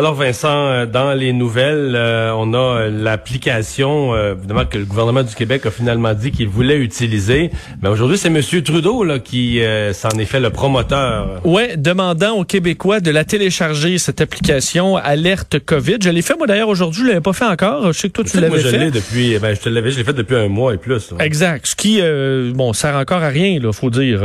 Alors Vincent, euh, dans les nouvelles, euh, on a euh, l'application, évidemment que le gouvernement du Québec a finalement dit qu'il voulait utiliser. Mais aujourd'hui, c'est Monsieur Trudeau là qui s'en est fait le promoteur. Ouais, demandant aux Québécois de la télécharger cette application Alerte Covid. Je l'ai fait moi d'ailleurs aujourd'hui, je l'avais pas fait encore. Je sais que toi tu l'avais fait. Moi je l'ai depuis, ben je te l'avais, je l'ai fait depuis un mois et plus. Exact. Ce qui, bon, sert encore à rien là, faut dire.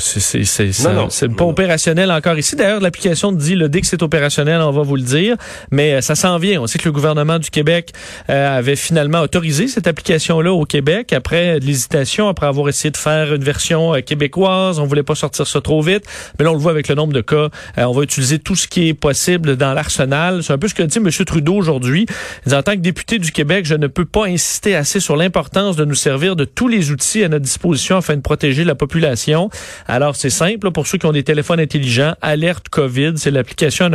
c'est c'est c'est c'est pas opérationnel encore ici. D'ailleurs, l'application dit le dès que c'est opérationnel, on va vous le dire dire, mais euh, ça s'en vient. On sait que le gouvernement du Québec euh, avait finalement autorisé cette application-là au Québec après l'hésitation, après avoir essayé de faire une version euh, québécoise. On voulait pas sortir ça trop vite, mais là on le voit avec le nombre de cas. on va utiliser tout ce qui est possible dans l'arsenal. C'est un peu ce que dit M. Trudeau aujourd'hui. En tant que député du Québec, je ne peux pas insister assez sur l'importance de nous servir de tous les outils à notre disposition afin de protéger la population. Alors c'est simple pour ceux qui ont des téléphones intelligents. Alerte COVID, c'est l'application.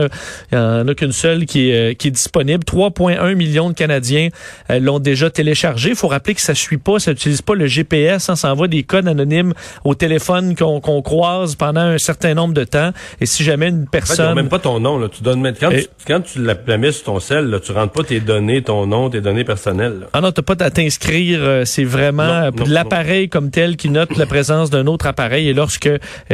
En a qu'une seule qui est, euh, qui est disponible. 3,1 millions de Canadiens euh, l'ont déjà téléchargé. Il faut rappeler que ça suit pas, ça n'utilise pas le GPS. Hein, ça envoie des codes anonymes au téléphone qu'on croise pendant un certain nombre de temps. Et si jamais une personne... En même pas ton nom. Là. Tu donnes, quand, tu, quand tu la mets sur ton sel, là, tu rentres pas tes données, ton nom, tes données personnelles. Ah non, tu pas à t'inscrire. Euh, c'est vraiment l'appareil comme tel qui note la présence d'un autre appareil. Et lorsque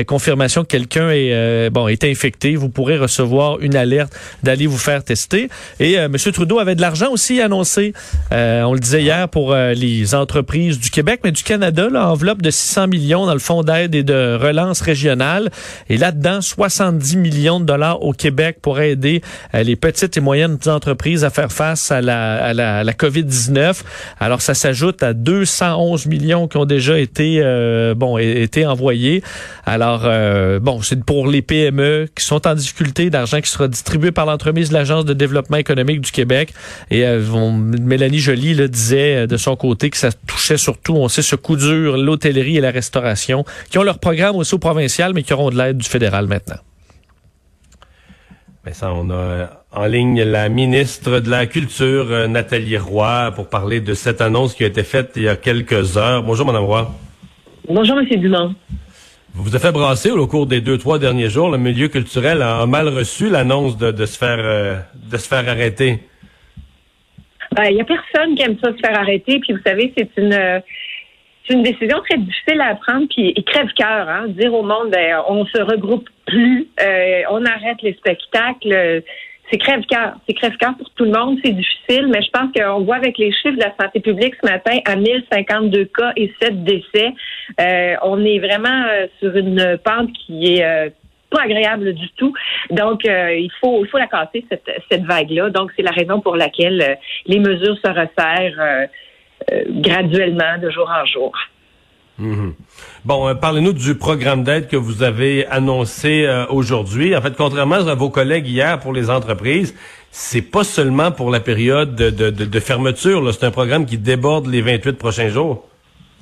confirmation que quelqu'un est, bon, est infecté, vous pourrez recevoir une alerte d'aller vous faire tester. Et euh, M. Trudeau avait de l'argent aussi annoncé, euh, on le disait hier, pour euh, les entreprises du Québec, mais du Canada, là, enveloppe de 600 millions dans le fonds d'aide et de relance régionale. Et là-dedans, 70 millions de dollars au Québec pour aider les petites et moyennes entreprises à faire face à la, à la, la COVID-19. Alors, ça s'ajoute à 211 millions qui ont déjà été, bon, été envoyés. Alors, bon, c'est pour les PME qui sont en difficulté, d'argent qui sera distribué par l'entreprise de l'Agence de développement économique du Québec. Et euh, Mélanie Joly le disait euh, de son côté que ça touchait surtout, on sait, ce coup dur, l'hôtellerie et la restauration, qui ont leur programme aussi au provincial, mais qui auront de l'aide du fédéral maintenant. Ben ça, on a euh, en ligne la ministre de la Culture, Nathalie Roy, pour parler de cette annonce qui a été faite il y a quelques heures. Bonjour, Madame Roy. Bonjour, Monsieur Dumont. Vous vous avez fait brasser au cours des deux, trois derniers jours. Le milieu culturel a mal reçu l'annonce de, se faire euh, de se faire arrêter. Il ben, y a personne qui aime ça se faire arrêter. Puis vous savez, c'est une une décision très difficile à prendre. Puis crève-cœur, hein, dire au monde, ben, on se regroupe plus, euh, on arrête les spectacles c'est crève-cœur. C'est crève-cœur pour tout le monde. C'est difficile, mais je pense qu'on voit avec les chiffres de la santé publique ce matin à 1052 cas et 7 décès. Euh, on est vraiment euh, sur une pente qui est euh, pas agréable du tout. Donc, il faut il faut la casser cette, cette vague-là. Donc, c'est la raison pour laquelle les mesures se resserrent graduellement de jour en jour. Mhm. Bon, euh, parlez-nous du programme d'aide que vous avez annoncé euh, aujourd'hui. En fait, contrairement à vos collègues hier pour les entreprises, c'est pas seulement pour la période de, fermeture. C'est un programme qui déborde les 28 prochains jours.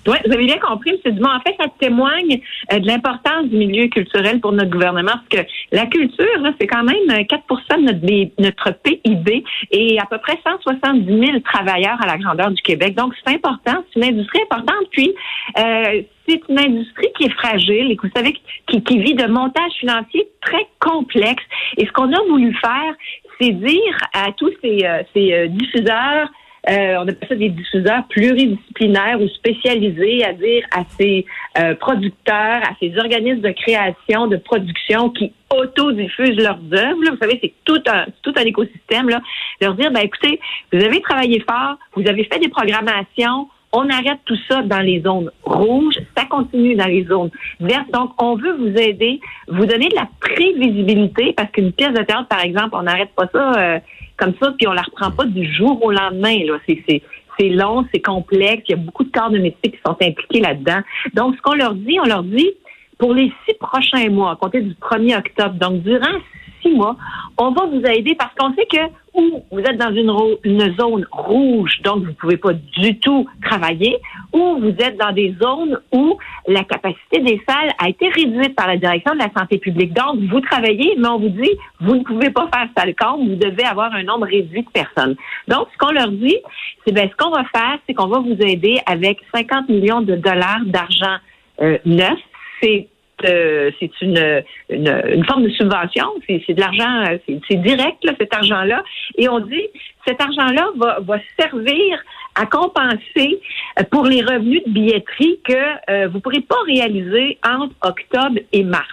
Oui, vous avez bien compris, M. Dumont. En fait, ça témoigne euh, de l'importance du milieu culturel pour notre gouvernement, parce que la culture, c'est quand même 4 euh, de notre, PIB et à peu près 170 000 travailleurs à la grandeur du Québec. Donc, c'est important, c'est une industrie importante. Puis, euh, c'est une industrie qui est fragile et que vous savez qui, qui vit de montages financiers très complexes. Et ce qu'on a voulu faire, c'est dire à tous ces, ces diffuseurs, euh, on appelle ça des diffuseurs pluridisciplinaires ou spécialisés, à dire à ces euh, producteurs, à ces organismes de création, de production qui autodiffusent leurs œuvres. Vous savez, c'est tout un tout un écosystème. Là. Leur dire, ben écoutez, vous avez travaillé fort, vous avez fait des programmations, On arrête tout ça dans les zones rouges, ça continue dans les zones vertes. Donc, on veut vous aider, vous donner de la prévisibilité, parce qu'une pièce de théâtre, par exemple, on n'arrête pas ça euh, comme ça, puis on la reprend pas du jour au lendemain. Là, c'est c'est long, c'est complexe. Il y a beaucoup de corps de métier qui sont impliqués là-dedans. Donc, ce qu'on leur dit, on leur dit, pour les six prochains mois, à compter du 1er octobre, donc durant six mois, on va vous aider parce qu'on sait que ou vous êtes dans une, zone rouge, donc vous ne pouvez pas du tout travailler, ou vous êtes dans des zones où la capacité des salles a été réduite par la direction de la santé publique. Donc, vous travaillez, mais on vous dit, vous ne pouvez pas faire salle compte, vous devez avoir un nombre réduit de personnes. Donc, ce qu'on leur dit, c'est ben, ce qu'on va faire, c'est qu'on va vous aider avec 50 millions de dollars d'argent euh, neuf. C'est euh, c'est une, une, forme de subvention, c'est de l'argent, euh, c'est direct, cet argent-là. Et on dit, cet argent-là va, va servir à compenser euh, pour les revenus de billetterie que vous ne pourrez pas réaliser entre octobre et mars.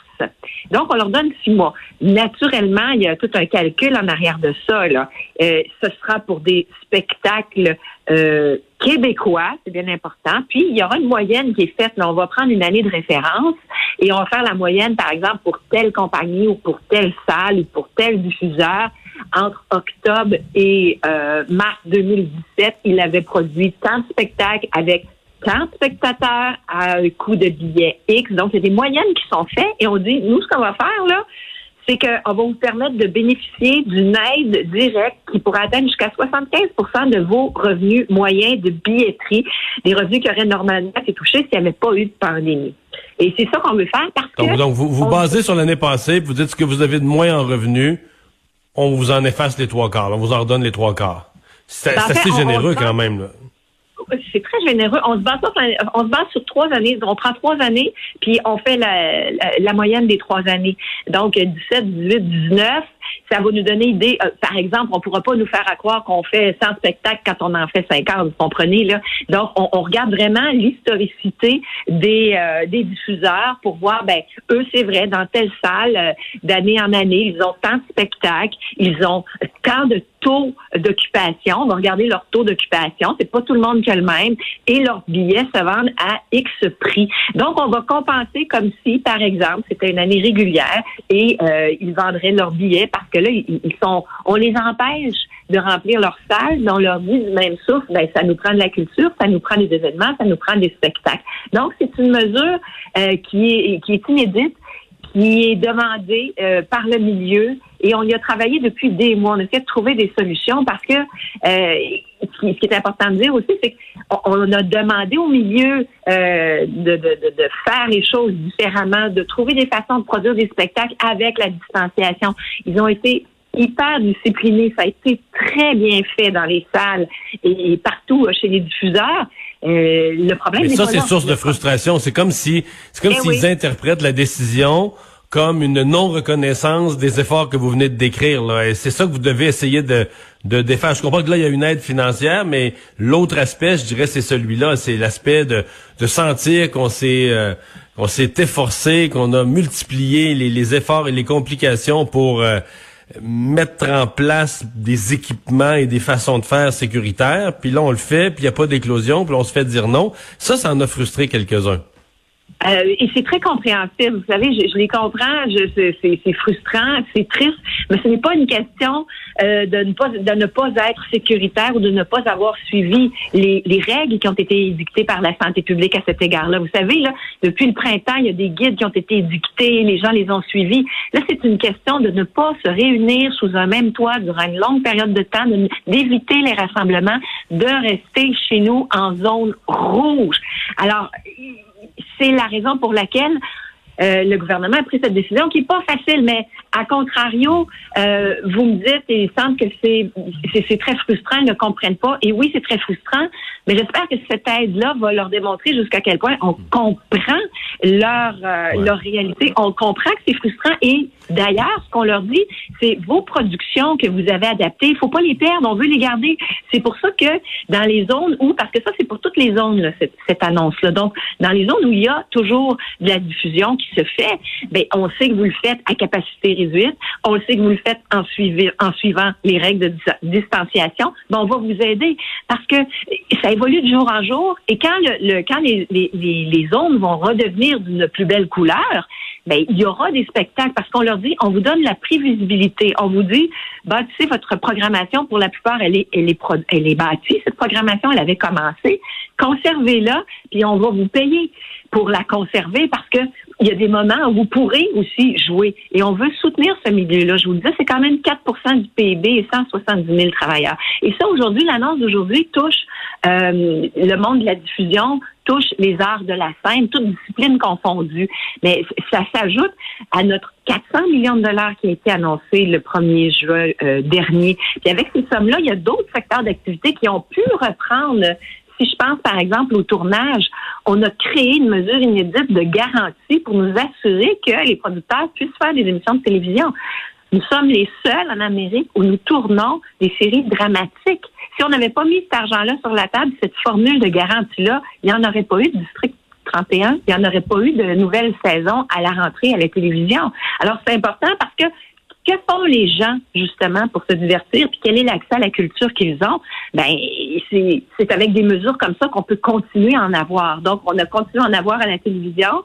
Donc, on leur donne six mois. Naturellement, il y a tout un calcul en arrière de ça. Là. ce sera pour des spectacles euh, québécois, c'est bien important. Puis, il y aura une moyenne qui est faite. Là, on va prendre une année de référence et on va faire la moyenne, par exemple, pour telle compagnie ou pour telle salle ou pour tel diffuseur. Entre octobre et euh, mars 2017, il avait produit tant de spectacles avec tant de spectateurs à un coût de billet X. Donc, il y a des moyennes qui sont faites et on dit, nous, ce qu'on va faire, là, c'est qu'on va vous permettre de bénéficier d'une aide directe qui pourrait atteindre jusqu'à 75% de vos revenus moyens de billetterie, des revenus qui auraient normalement été touchés s'il n'y avait pas eu de pandémie. Et c'est ça qu'on veut faire parce que... Donc, vous vous basez sur l'année passée, vous dites ce que vous avez de moins en revenus, on vous en efface les trois quarts, on vous en redonne les trois quarts. C'est ben, assez généreux quand même. Là c'est très généreux. On se base sur, on se base sur trois années. On prend trois années, puis on fait la, la, moyenne des trois années. Donc 17, 18, 19, ça va nous donner idée. Euh, par exemple, on pourra pas nous faire croire qu'on fait 100 spectacles quand on en fait 50, vous comprenez là. Donc on, on regarde vraiment l'historicité des euh, des diffuseurs pour voir ben eux c'est vrai dans telle salle euh, d'année en année, ils ont tant de spectacles, ils ont tant de taux d'occupation. On va regarder leur taux d'occupation. C'est pas tout le monde qui a le même. Et leurs billets se vendent à X prix. Donc, on va compenser comme si, par exemple, c'était une année régulière et euh, ils vendraient leurs billets parce que là, ils, sont, on les empêche de remplir leur salle, mais on leur dit du même souffle, ben, ça nous prend de la culture, ça nous prend des événements, ça nous prend des spectacles. Donc, c'est une mesure euh, qui, est, qui est inédite qui est demandée euh, par le milieu et on y a travaillé depuis des mois. On essaie de trouver des solutions parce que euh, ce, qui, est important de dire aussi, c'est qu'on a demandé au milieu euh, de, de, de, faire les choses différemment, de trouver des façons de produire des spectacles avec la distanciation. Ils ont été hyper disciplinés. Ça a été très bien fait dans les salles et, partout chez les diffuseurs. Euh, le problème. Mais ça, c'est source de frustration. C'est comme si, c'est comme eh s'ils interprètent la décision comme une non-reconnaissance des efforts que vous venez de décrire. Là. Et c'est ça que vous devez essayer de, de défaire. Je comprends que là, il y a une aide financière, mais l'autre aspect, je dirais, c'est celui-là. C'est l'aspect de, de sentir qu'on s'est euh, on s'est efforcé, qu'on a multiplié les, les, efforts et les complications pour euh, mettre en place des équipements et des façons de faire sécuritaires. Puis là, on le fait, puis il n'y a pas d'éclosion, puis on se fait dire non. Ça, ça en a frustré quelques-uns. Euh, et c'est très compréhensible. Vous savez, je, les comprends. C'est frustrant, c'est triste, mais ce n'est pas une question euh, de, ne pas, de ne pas être sécuritaire ou de ne pas avoir suivi les, les règles qui ont été édictées par la santé publique à cet égard-là. Vous savez, là, depuis le printemps, il y a des guides qui ont été édictés, les gens les ont suivis. Là, c'est une question de ne pas se réunir sous un même toit durant une longue période de temps, d'éviter les rassemblements, de rester chez nous en zone rouge. Alors, c'est la raison pour laquelle euh, le gouvernement a pris cette décision qui est pas facile, mais à contrario, euh, vous me dites, et il semble que c'est, c'est, très frustrant, ils ne comprennent pas. Et oui, c'est très frustrant, mais j'espère que cette aide-là va leur démontrer jusqu'à quel point on comprend leur, euh, leur réalité. On comprend que c'est frustrant. Et d'ailleurs, ce qu'on leur dit, c'est vos productions que vous avez adaptées, il faut pas les perdre, on veut les garder. C'est pour ça que dans les zones où, parce que ça, c'est pour toutes les zones, cette, cette annonce-là. Donc, dans les zones où il y a toujours de la diffusion qui se fait, ben on sait que vous le faites à capacité on sait que vous le faites en, suivant les règles de distanciation. Ben on va vous aider parce que ça évolue de jour en jour et quand le, les, les zones vont redevenir d'une plus belle couleur, ben, il y aura des spectacles parce qu'on leur dit, on vous donne la prévisibilité. On vous dit, bâtissez votre programmation. Pour la plupart, elle est, elle est, elle est bâtie. Cette programmation, elle avait commencé. Conservez-la, puis on va vous payer pour la conserver parce que il y a des moments où vous pourrez aussi jouer. Et on veut soutenir ce milieu-là. Je vous le dis, c'est quand même 4% du PIB et 170 000 travailleurs. Et ça, aujourd'hui, l'annonce d'aujourd'hui touche euh, le monde de la diffusion, touche les arts de la scène, toutes disciplines confondues. Mais ça s'ajoute à notre 400 millions de dollars qui a été annoncé le 1er juin euh, dernier. Puis avec ces sommes-là, il y a d'autres secteurs d'activité qui ont pu reprendre si je pense par exemple au tournage, on a créé une mesure inédite de garantie pour nous assurer que les producteurs puissent faire des émissions de télévision. Nous sommes les seuls en Amérique où nous tournons des séries dramatiques. Si on n'avait pas mis cet argent-là sur la table, cette formule de garantie-là, il n'y en aurait pas eu de district 31, il n'y en aurait pas eu de nouvelle saison à la rentrée à la télévision. Alors, c'est important parce que que font les gens justement pour se divertir puis quel est l'accès à la culture qu'ils ont? Ben c'est avec des mesures comme ça qu'on peut continuer à en avoir. Donc on a continué à en avoir à la télévision.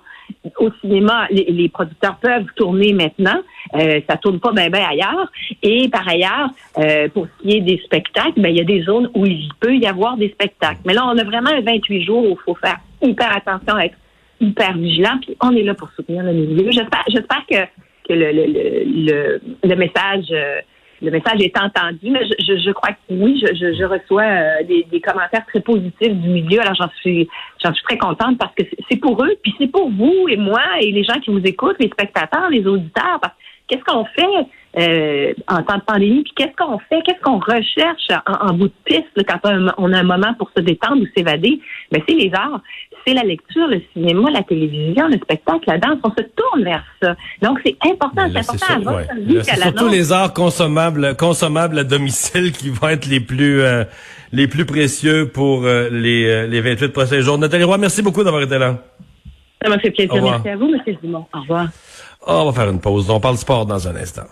Au cinéma, les, producteurs peuvent tourner maintenant. Euh, ça tourne pas bien ben ailleurs. Et par ailleurs, euh, pour ce qui est des spectacles, ben il y a des zones où il peut y avoir des spectacles. Mais là, on a vraiment 28 jours où il faut faire hyper attention, être hyper vigilant. Puis on est là pour soutenir le milieu. J'espère, j'espère que que le, le, le, message euh, le message est entendu, mais je, je, crois que oui, je, je, reçois euh, des, des, commentaires très positifs du milieu. Alors j'en suis j'en suis très contente parce que c'est pour eux, puis c'est pour vous et moi et les gens qui vous écoutent, les spectateurs, les auditeurs. Qu'est-ce qu'on fait? Euh, en temps de pandémie, puis qu'est-ce qu'on fait, qu'est-ce qu'on recherche en, bout de piste quand on a un moment pour se détendre ou s'évader? Ben, c'est les arts, c'est la lecture, le cinéma, la télévision, le spectacle, la danse. On se tourne vers ça. Donc, c'est important, c'est important à votre vie C'est surtout les arts consommables, consommables à domicile qui vont être les plus, euh, les plus précieux pour euh, les, les 28 prochains jours. Nathalie Roy, merci beaucoup d'avoir été là. Ça m'a fait plaisir. Merci à vous, M. Dumont. Au revoir. on va faire une pause. On parle sport dans un instant.